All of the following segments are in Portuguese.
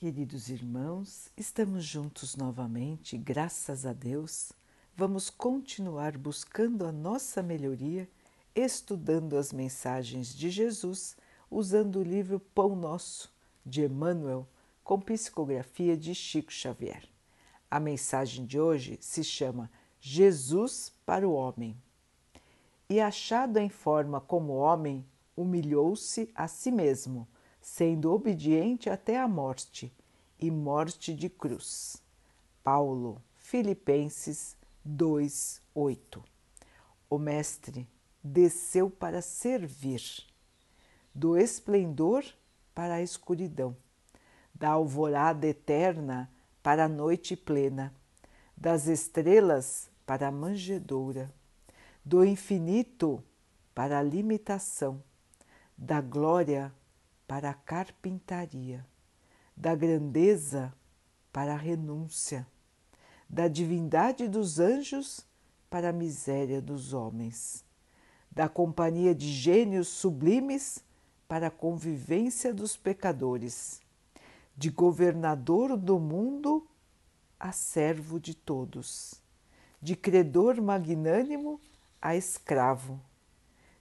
Queridos irmãos, estamos juntos novamente, graças a Deus. Vamos continuar buscando a nossa melhoria, estudando as mensagens de Jesus, usando o livro Pão Nosso, de Emmanuel, com psicografia de Chico Xavier. A mensagem de hoje se chama Jesus para o Homem. E achado em forma como homem, humilhou-se a si mesmo sendo obediente até a morte e morte de cruz. Paulo, Filipenses 2:8. O mestre desceu para servir, do esplendor para a escuridão, da alvorada eterna para a noite plena, das estrelas para a manjedoura, do infinito para a limitação, da glória para a carpintaria, da grandeza para a renúncia, da divindade dos anjos para a miséria dos homens, da companhia de gênios sublimes para a convivência dos pecadores, de governador do mundo a servo de todos, de credor magnânimo a escravo,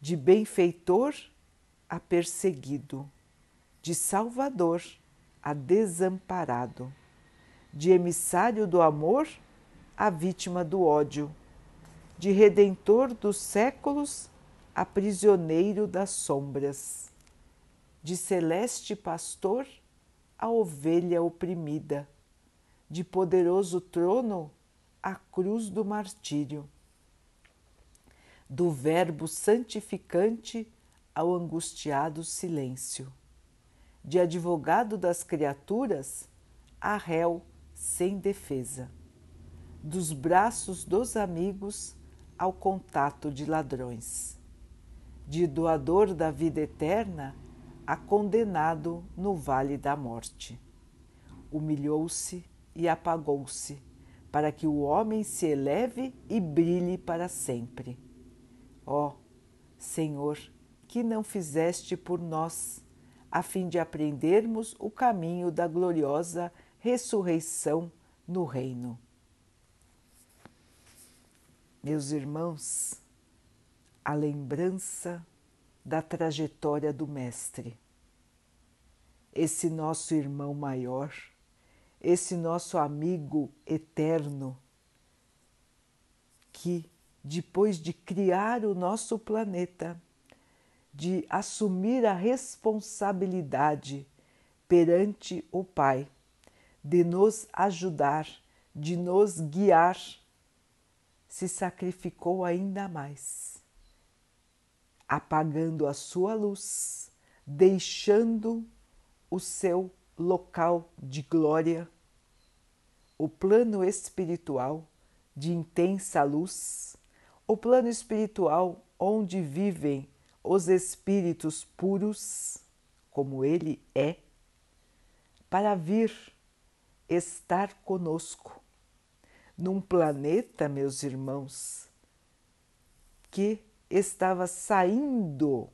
de benfeitor a perseguido de salvador a desamparado, de emissário do amor a vítima do ódio, de redentor dos séculos a prisioneiro das sombras, de celeste pastor a ovelha oprimida, de poderoso trono a cruz do martírio, do Verbo santificante ao angustiado silêncio de advogado das criaturas a réu sem defesa, dos braços dos amigos ao contato de ladrões, de doador da vida eterna a condenado no vale da morte. Humilhou-se e apagou-se, para que o homem se eleve e brilhe para sempre. Ó oh, Senhor, que não fizeste por nós a fim de aprendermos o caminho da gloriosa ressurreição no Reino. Meus irmãos, a lembrança da trajetória do Mestre, esse nosso irmão maior, esse nosso amigo eterno, que depois de criar o nosso planeta, de assumir a responsabilidade perante o Pai, de nos ajudar, de nos guiar, se sacrificou ainda mais, apagando a sua luz, deixando o seu local de glória, o plano espiritual de intensa luz, o plano espiritual onde vivem os espíritos puros, como Ele é, para vir estar conosco num planeta, meus irmãos, que estava saindo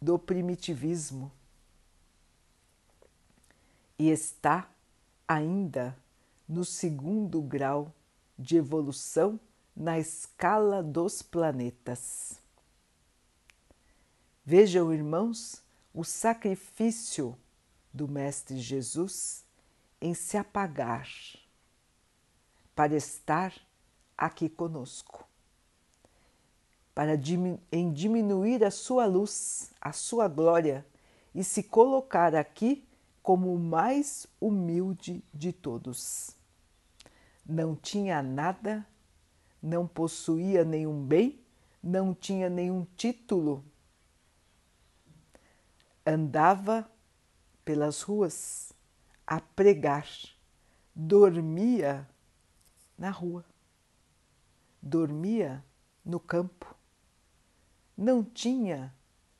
do primitivismo e está ainda no segundo grau de evolução na escala dos planetas. Vejam, irmãos, o sacrifício do Mestre Jesus em se apagar para estar aqui conosco, para em diminuir a sua luz, a sua glória e se colocar aqui como o mais humilde de todos. Não tinha nada, não possuía nenhum bem, não tinha nenhum título andava pelas ruas a pregar, dormia na rua, dormia no campo, não tinha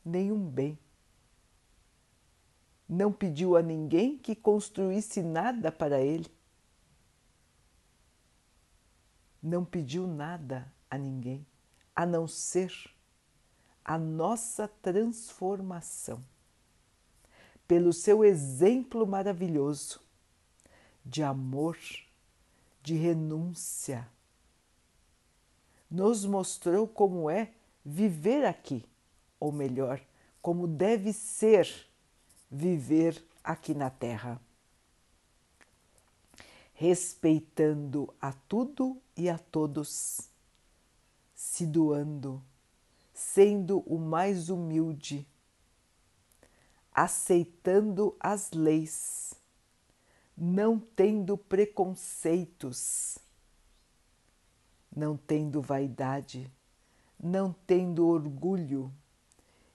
nenhum bem. Não pediu a ninguém que construísse nada para ele. Não pediu nada a ninguém, a não ser a nossa transformação pelo seu exemplo maravilhoso de amor, de renúncia. Nos mostrou como é viver aqui, ou melhor, como deve ser viver aqui na Terra. Respeitando a tudo e a todos, se doando, sendo o mais humilde aceitando as leis, não tendo preconceitos, não tendo vaidade, não tendo orgulho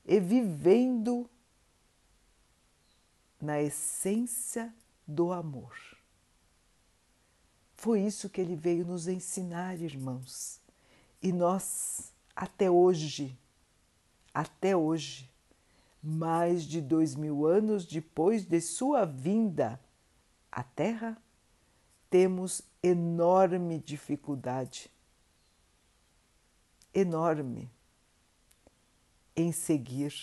e vivendo na essência do amor. Foi isso que ele veio nos ensinar, irmãos. E nós, até hoje, até hoje, mais de dois mil anos depois de sua vinda à Terra, temos enorme dificuldade, enorme, em seguir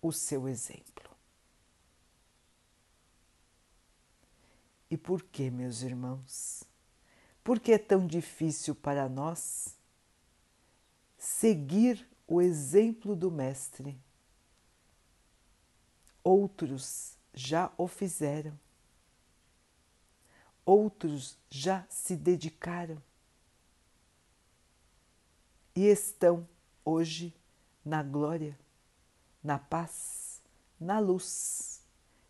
o seu exemplo. E por que, meus irmãos? Por que é tão difícil para nós seguir o exemplo do Mestre? Outros já o fizeram. Outros já se dedicaram e estão hoje na glória, na paz, na luz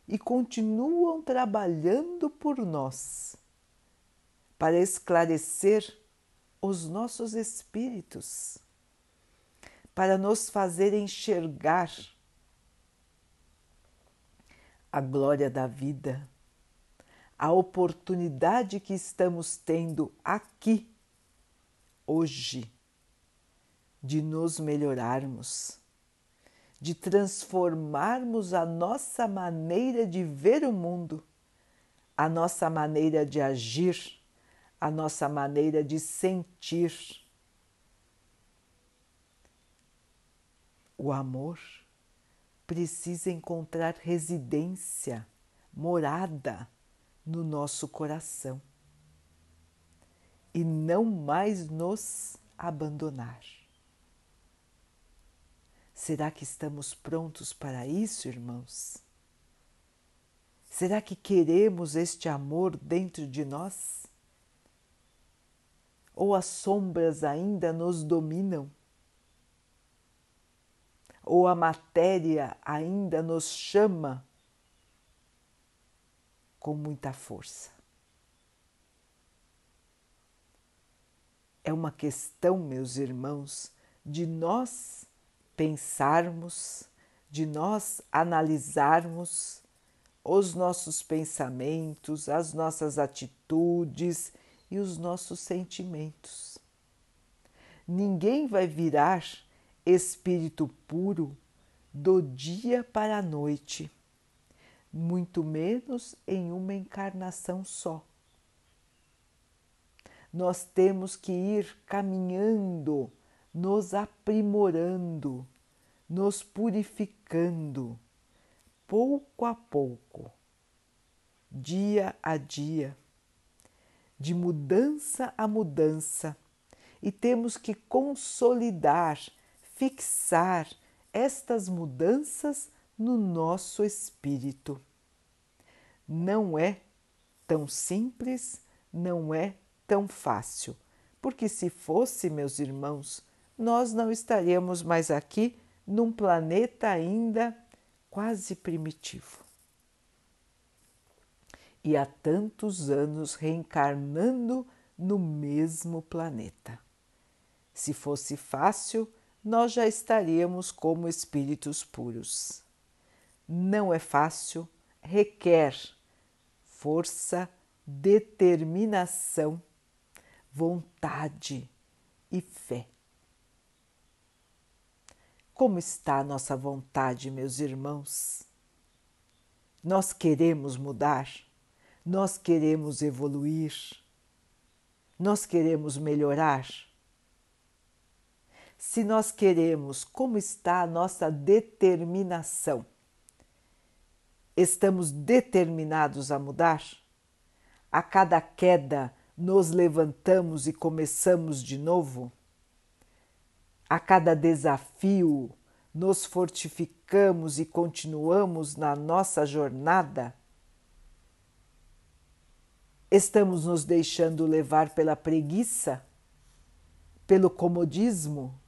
e continuam trabalhando por nós para esclarecer os nossos espíritos, para nos fazer enxergar a glória da vida, a oportunidade que estamos tendo aqui, hoje, de nos melhorarmos, de transformarmos a nossa maneira de ver o mundo, a nossa maneira de agir, a nossa maneira de sentir. O amor precisa encontrar residência, morada no nosso coração e não mais nos abandonar. Será que estamos prontos para isso, irmãos? Será que queremos este amor dentro de nós? Ou as sombras ainda nos dominam? Ou a matéria ainda nos chama com muita força. É uma questão, meus irmãos, de nós pensarmos, de nós analisarmos os nossos pensamentos, as nossas atitudes e os nossos sentimentos. Ninguém vai virar espírito puro do dia para a noite, muito menos em uma encarnação só. Nós temos que ir caminhando, nos aprimorando, nos purificando, pouco a pouco, dia a dia, de mudança a mudança, e temos que consolidar fixar estas mudanças no nosso espírito. Não é tão simples, não é tão fácil, porque se fosse, meus irmãos, nós não estaríamos mais aqui num planeta ainda quase primitivo. E há tantos anos reencarnando no mesmo planeta. Se fosse fácil, nós já estaríamos como espíritos puros. Não é fácil, requer força, determinação, vontade e fé. Como está a nossa vontade, meus irmãos? Nós queremos mudar, nós queremos evoluir, nós queremos melhorar se nós queremos, como está a nossa determinação. Estamos determinados a mudar? A cada queda, nos levantamos e começamos de novo? A cada desafio, nos fortificamos e continuamos na nossa jornada? Estamos nos deixando levar pela preguiça, pelo comodismo,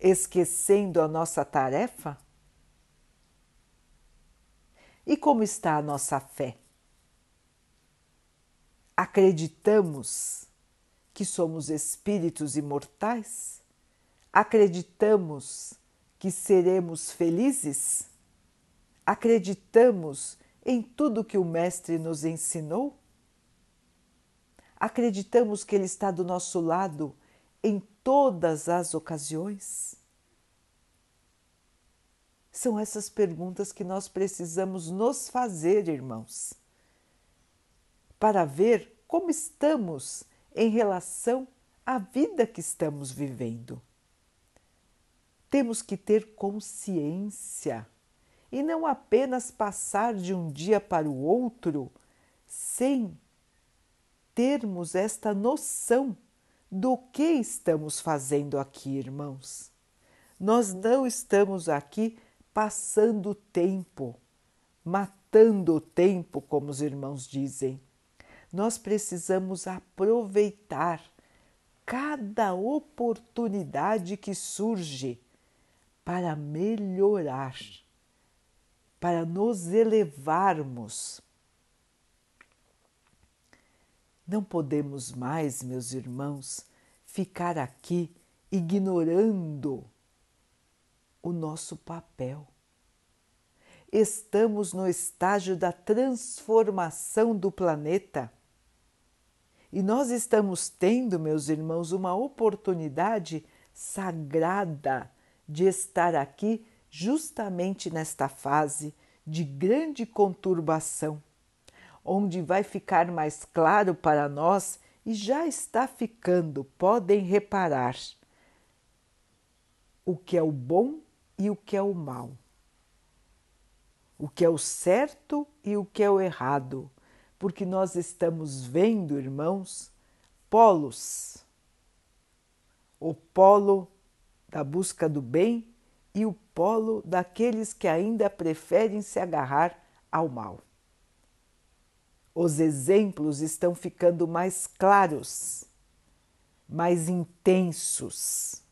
esquecendo a nossa tarefa? E como está a nossa fé? Acreditamos que somos espíritos imortais? Acreditamos que seremos felizes? Acreditamos em tudo que o Mestre nos ensinou? Acreditamos que Ele está do nosso lado em todas as ocasiões? São essas perguntas que nós precisamos nos fazer, irmãos, para ver como estamos em relação à vida que estamos vivendo. Temos que ter consciência e não apenas passar de um dia para o outro sem termos esta noção do que estamos fazendo aqui, irmãos. Nós não estamos aqui passando tempo, matando o tempo, como os irmãos dizem. Nós precisamos aproveitar cada oportunidade que surge para melhorar para nos elevarmos. Não podemos mais, meus irmãos, ficar aqui ignorando o nosso papel. Estamos no estágio da transformação do planeta. E nós estamos tendo, meus irmãos, uma oportunidade sagrada de estar aqui justamente nesta fase de grande conturbação, onde vai ficar mais claro para nós e já está ficando, podem reparar, o que é o bom e o que é o mal, o que é o certo e o que é o errado, porque nós estamos vendo, irmãos, polos. O polo da busca do bem e o polo daqueles que ainda preferem se agarrar ao mal. Os exemplos estão ficando mais claros, mais intensos,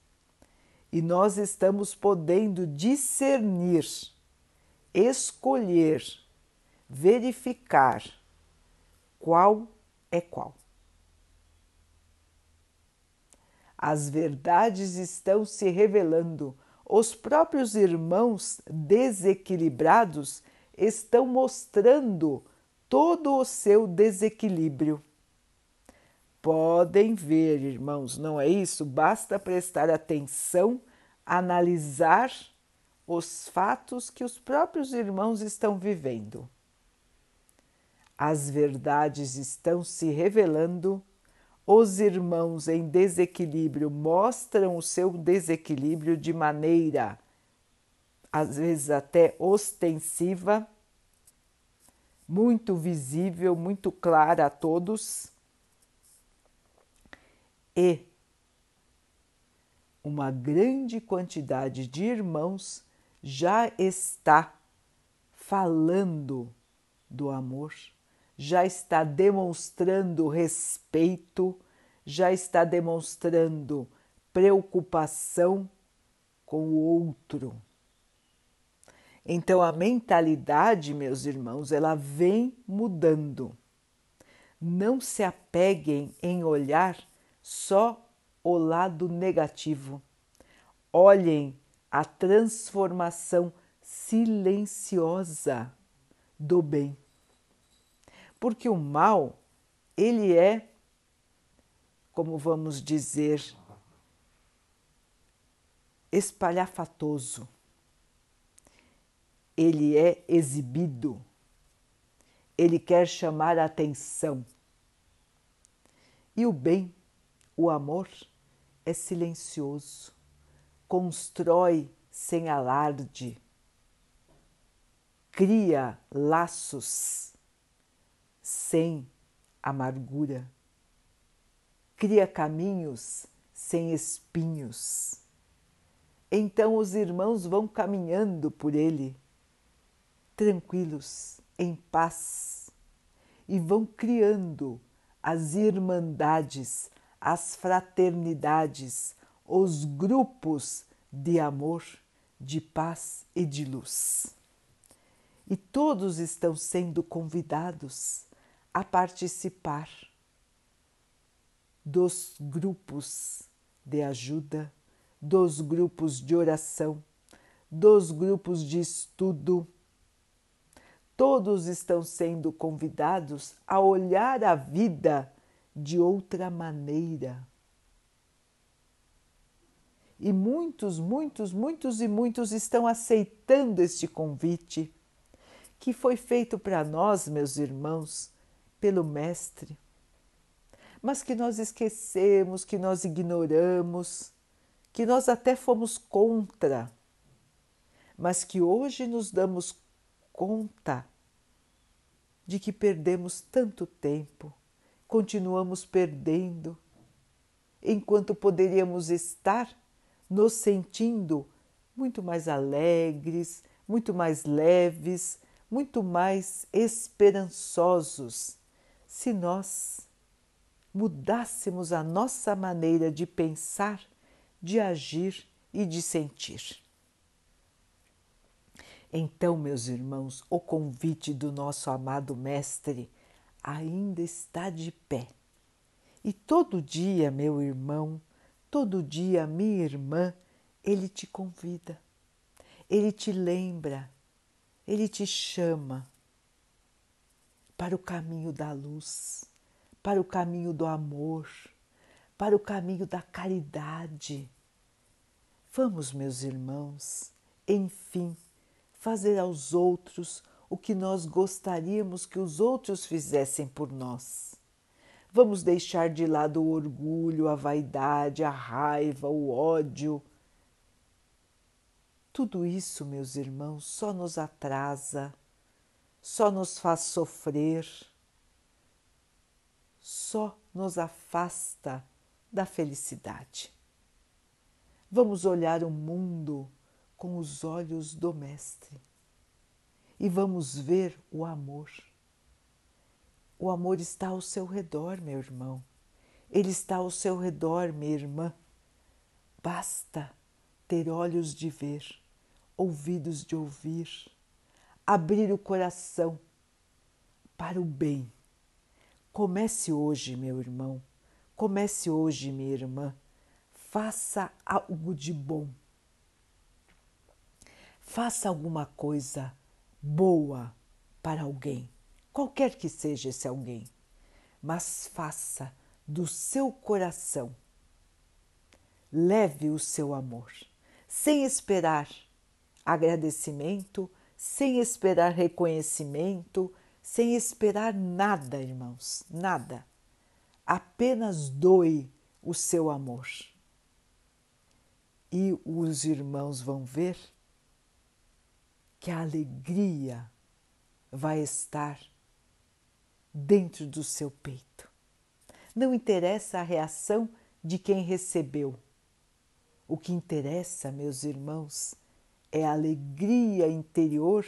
e nós estamos podendo discernir, escolher, verificar qual é qual. As verdades estão se revelando os próprios irmãos desequilibrados estão mostrando todo o seu desequilíbrio. Podem ver, irmãos, não é isso? Basta prestar atenção, analisar os fatos que os próprios irmãos estão vivendo. As verdades estão se revelando os irmãos em desequilíbrio mostram o seu desequilíbrio de maneira, às vezes até ostensiva, muito visível, muito clara a todos. E uma grande quantidade de irmãos já está falando do amor já está demonstrando respeito, já está demonstrando preocupação com o outro. Então a mentalidade, meus irmãos, ela vem mudando. Não se apeguem em olhar só o lado negativo. Olhem a transformação silenciosa do bem porque o mal, ele é, como vamos dizer, espalhafatoso. Ele é exibido. Ele quer chamar a atenção. E o bem, o amor, é silencioso, constrói sem alarde, cria laços sem amargura, cria caminhos sem espinhos. Então os irmãos vão caminhando por ele, tranquilos, em paz, e vão criando as irmandades, as fraternidades, os grupos de amor, de paz e de luz. E todos estão sendo convidados a participar dos grupos de ajuda, dos grupos de oração, dos grupos de estudo. Todos estão sendo convidados a olhar a vida de outra maneira. E muitos, muitos, muitos e muitos estão aceitando este convite que foi feito para nós, meus irmãos, pelo Mestre, mas que nós esquecemos, que nós ignoramos, que nós até fomos contra, mas que hoje nos damos conta de que perdemos tanto tempo continuamos perdendo, enquanto poderíamos estar nos sentindo muito mais alegres, muito mais leves, muito mais esperançosos, se nós mudássemos a nossa maneira de pensar, de agir e de sentir. Então, meus irmãos, o convite do nosso amado Mestre ainda está de pé. E todo dia, meu irmão, todo dia, minha irmã, ele te convida, ele te lembra, ele te chama para o caminho da luz, para o caminho do amor, para o caminho da caridade. Vamos, meus irmãos, enfim, fazer aos outros o que nós gostaríamos que os outros fizessem por nós. Vamos deixar de lado o orgulho, a vaidade, a raiva, o ódio. Tudo isso, meus irmãos, só nos atrasa, só nos faz sofrer, só nos afasta da felicidade. Vamos olhar o mundo com os olhos do Mestre e vamos ver o amor. O amor está ao seu redor, meu irmão. Ele está ao seu redor, minha irmã. Basta ter olhos de ver, ouvidos de ouvir, abrir o coração para o bem. Comece hoje, meu irmão, comece hoje, minha irmã. Faça algo de bom. Faça alguma coisa boa para alguém, qualquer que seja esse alguém, mas faça do seu coração. Leve o seu amor, sem esperar agradecimento, sem esperar reconhecimento, sem esperar nada, irmãos, nada. Apenas doe o seu amor. E os irmãos vão ver que a alegria vai estar dentro do seu peito. Não interessa a reação de quem recebeu. O que interessa, meus irmãos, é a alegria interior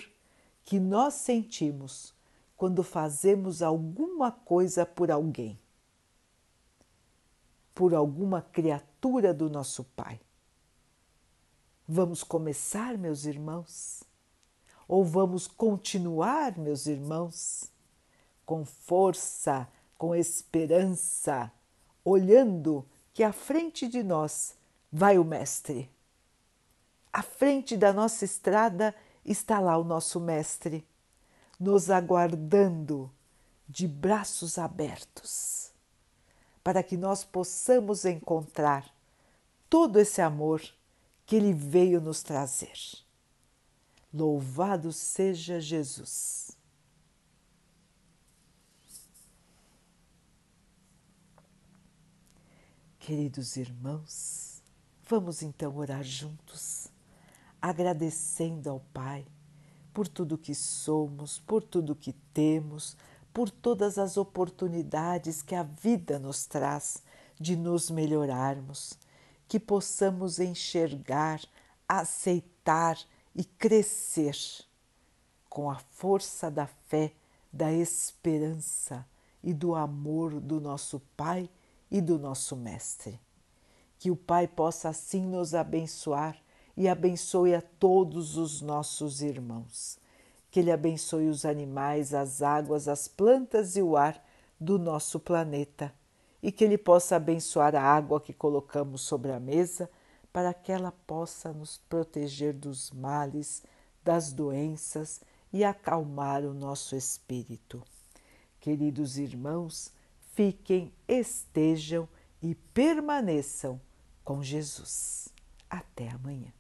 que nós sentimos quando fazemos alguma coisa por alguém, por alguma criatura do nosso Pai. Vamos começar, meus irmãos? Ou vamos continuar, meus irmãos, com força, com esperança, olhando que à frente de nós vai o Mestre. À frente da nossa estrada está lá o nosso Mestre, nos aguardando de braços abertos, para que nós possamos encontrar todo esse amor que Ele veio nos trazer. Louvado seja Jesus. Queridos irmãos, vamos então orar juntos, agradecendo ao Pai por tudo que somos, por tudo que temos, por todas as oportunidades que a vida nos traz de nos melhorarmos, que possamos enxergar, aceitar e crescer com a força da fé, da esperança e do amor do nosso Pai e do nosso Mestre. Que o Pai possa assim nos abençoar e abençoe a todos os nossos irmãos. Que Ele abençoe os animais, as águas, as plantas e o ar do nosso planeta e que Ele possa abençoar a água que colocamos sobre a mesa para que ela possa nos proteger dos males, das doenças e acalmar o nosso espírito. Queridos irmãos, fiquem, estejam e permaneçam com Jesus. Até amanhã.